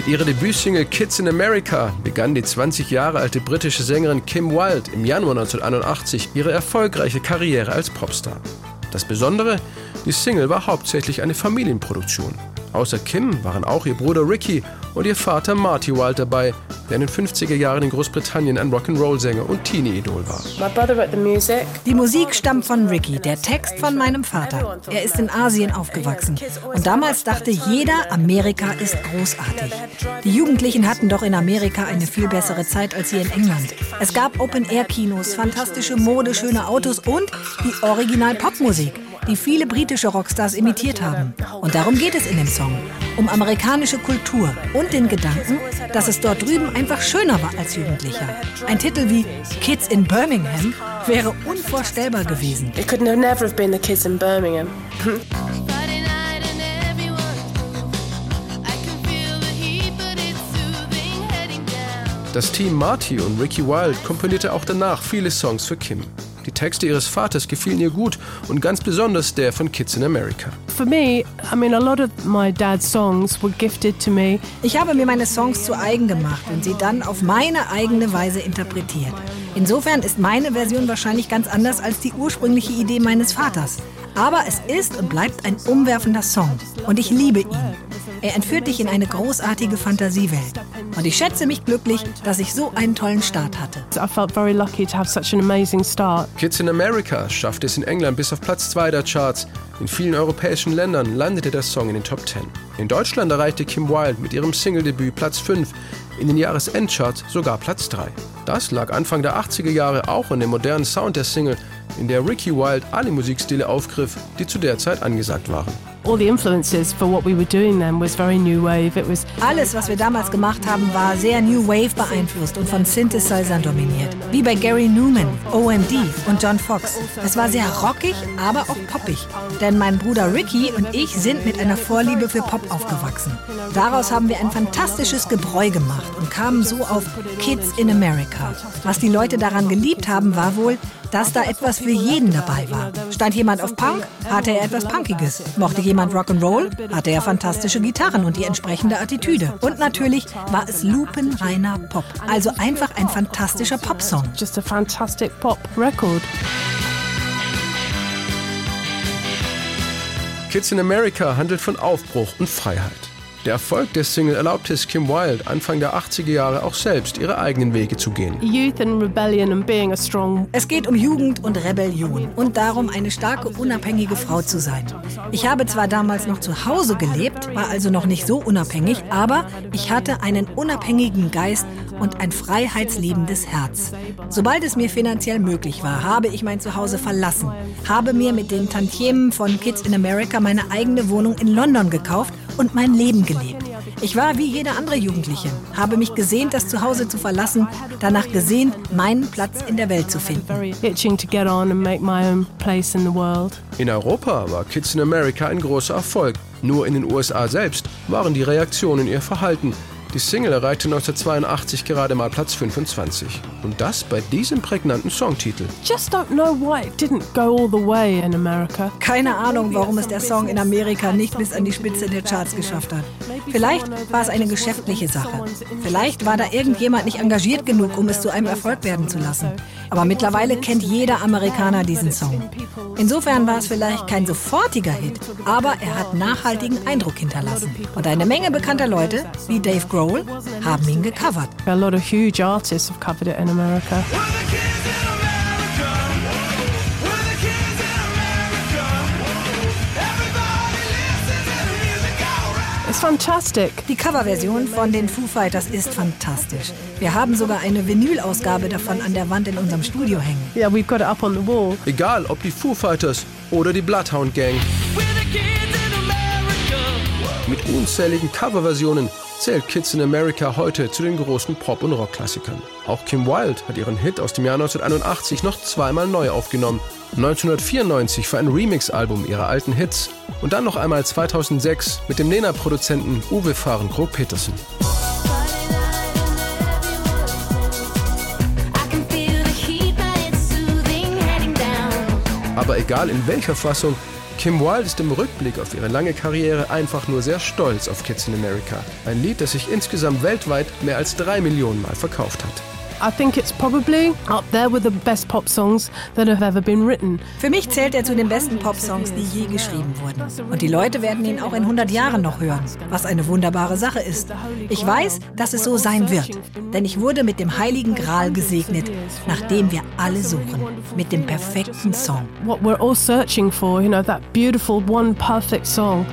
Mit ihrer Debütsingle Kids in America begann die 20 Jahre alte britische Sängerin Kim Wilde im Januar 1981 ihre erfolgreiche Karriere als Popstar. Das Besondere, die Single war hauptsächlich eine Familienproduktion. Außer Kim waren auch ihr Bruder Ricky und ihr Vater Marty Wilde dabei, der in den 50er Jahren in Großbritannien ein Rock'n'Roll-Sänger und Teenie-Idol war. Die Musik stammt von Ricky, der Text von meinem Vater. Er ist in Asien aufgewachsen. Und damals dachte jeder, Amerika ist großartig. Die Jugendlichen hatten doch in Amerika eine viel bessere Zeit als hier in England. Es gab Open-Air-Kinos, fantastische Mode, schöne Autos und die Original-Popmusik die viele britische Rockstars imitiert haben. Und darum geht es in dem Song. Um amerikanische Kultur und den Gedanken, dass es dort drüben einfach schöner war als Jugendlicher. Ein Titel wie Kids in Birmingham wäre unvorstellbar gewesen. It could never have been the kids in Birmingham. Das Team Marty und Ricky Wilde komponierte auch danach viele Songs für Kim. Die Texte ihres Vaters gefielen ihr gut und ganz besonders der von Kids in America. For me, I mean, a lot of my dad's songs were gifted to me. Ich habe mir meine Songs zu eigen gemacht und sie dann auf meine eigene Weise interpretiert. Insofern ist meine Version wahrscheinlich ganz anders als die ursprüngliche Idee meines Vaters. Aber es ist und bleibt ein umwerfender Song und ich liebe ihn. Er entführt dich in eine großartige Fantasiewelt. Und ich schätze mich glücklich, dass ich so einen tollen Start hatte. I felt very lucky to have such an amazing start. Kids in America schaffte es in England bis auf Platz 2 der Charts. In vielen europäischen Ländern landete der Song in den Top 10. In Deutschland erreichte Kim Wilde mit ihrem Single-Debüt Platz 5, in den Jahresendcharts sogar Platz 3. Das lag Anfang der 80er Jahre auch an dem modernen Sound der Single, in der Ricky Wilde alle Musikstile aufgriff, die zu der Zeit angesagt waren. Alles, was wir damals gemacht haben, war sehr New Wave beeinflusst und von Synthesizern dominiert. Wie bei Gary Newman, OMD und John Fox. Es war sehr rockig, aber auch poppig. Denn mein Bruder Ricky und ich sind mit einer Vorliebe für Pop aufgewachsen. Daraus haben wir ein fantastisches Gebräu gemacht und kamen so auf Kids in America. Was die Leute daran geliebt haben, war wohl, dass da etwas für jeden dabei war. Stand jemand auf Punk, hatte er etwas Punkiges. Mochte jemand Rock'n'Roll, hatte er fantastische Gitarren und die entsprechende Attitüde. Und natürlich war es lupenreiner Pop. Also einfach ein fantastischer Popsong. Just a fantastic pop record. Kids in America handelt von Aufbruch und Freiheit. Der Erfolg der Single erlaubte es Kim Wilde Anfang der 80er Jahre auch selbst ihre eigenen Wege zu gehen. Es geht um Jugend und Rebellion und darum, eine starke, unabhängige Frau zu sein. Ich habe zwar damals noch zu Hause gelebt, war also noch nicht so unabhängig, aber ich hatte einen unabhängigen Geist und ein freiheitsliebendes Herz. Sobald es mir finanziell möglich war, habe ich mein Zuhause verlassen, habe mir mit den Tantiemen von Kids in America meine eigene Wohnung in London gekauft und mein Leben gelebt. Ich war wie jeder andere Jugendliche, habe mich gesehnt, das Zuhause zu verlassen, danach gesehnt, meinen Platz in der Welt zu finden. In Europa war Kids in America ein großer Erfolg. Nur in den USA selbst waren die Reaktionen ihr Verhalten die Single erreichte 1982 gerade mal Platz 25. Und das bei diesem prägnanten Songtitel. Just don't know why it didn't go all the way in America. Keine Ahnung, warum es der Song in Amerika nicht bis an die Spitze der Charts geschafft hat. Vielleicht war es eine geschäftliche Sache. Vielleicht war da irgendjemand nicht engagiert genug, um es zu einem Erfolg werden zu lassen. Aber mittlerweile kennt jeder Amerikaner diesen Song. Insofern war es vielleicht kein sofortiger Hit, aber er hat nachhaltigen Eindruck hinterlassen. Und eine Menge bekannter Leute, wie Dave Grohl, haben ihn gecovert. A lot of huge artists have covered it in America. It's fantastic. Die Coverversion von den Foo Fighters ist fantastisch. Wir haben sogar eine Vinylausgabe davon an der Wand in unserem Studio hängen. Yeah, we've got it up on the wall. Egal, ob die Foo Fighters oder die Bloodhound Gang. Mit unzähligen Coverversionen zählt Kids in America heute zu den großen Pop- und Rockklassikern. Auch Kim Wilde hat ihren Hit aus dem Jahr 1981 noch zweimal neu aufgenommen. 1994 für ein Remix-Album ihrer alten Hits und dann noch einmal 2006 mit dem Nena-Produzenten Uwe Fahrenkrog Petersen. Aber egal in welcher Fassung, Kim Wilde ist im Rückblick auf ihre lange Karriere einfach nur sehr stolz auf Kids in America. Ein Lied, das sich insgesamt weltweit mehr als drei Millionen Mal verkauft hat. I think it's probably up there with the best pop songs that have ever been written. Für mich zählt er zu den besten Popsongs, die je geschrieben wurden. Und die Leute werden ihn auch in 100 Jahren noch hören, was eine wunderbare Sache ist. Ich weiß, dass es so sein wird, denn ich wurde mit dem heiligen Gral gesegnet, nach dem wir alle suchen, mit dem perfekten Song. What we're all searching for, you know, that beautiful one perfect song.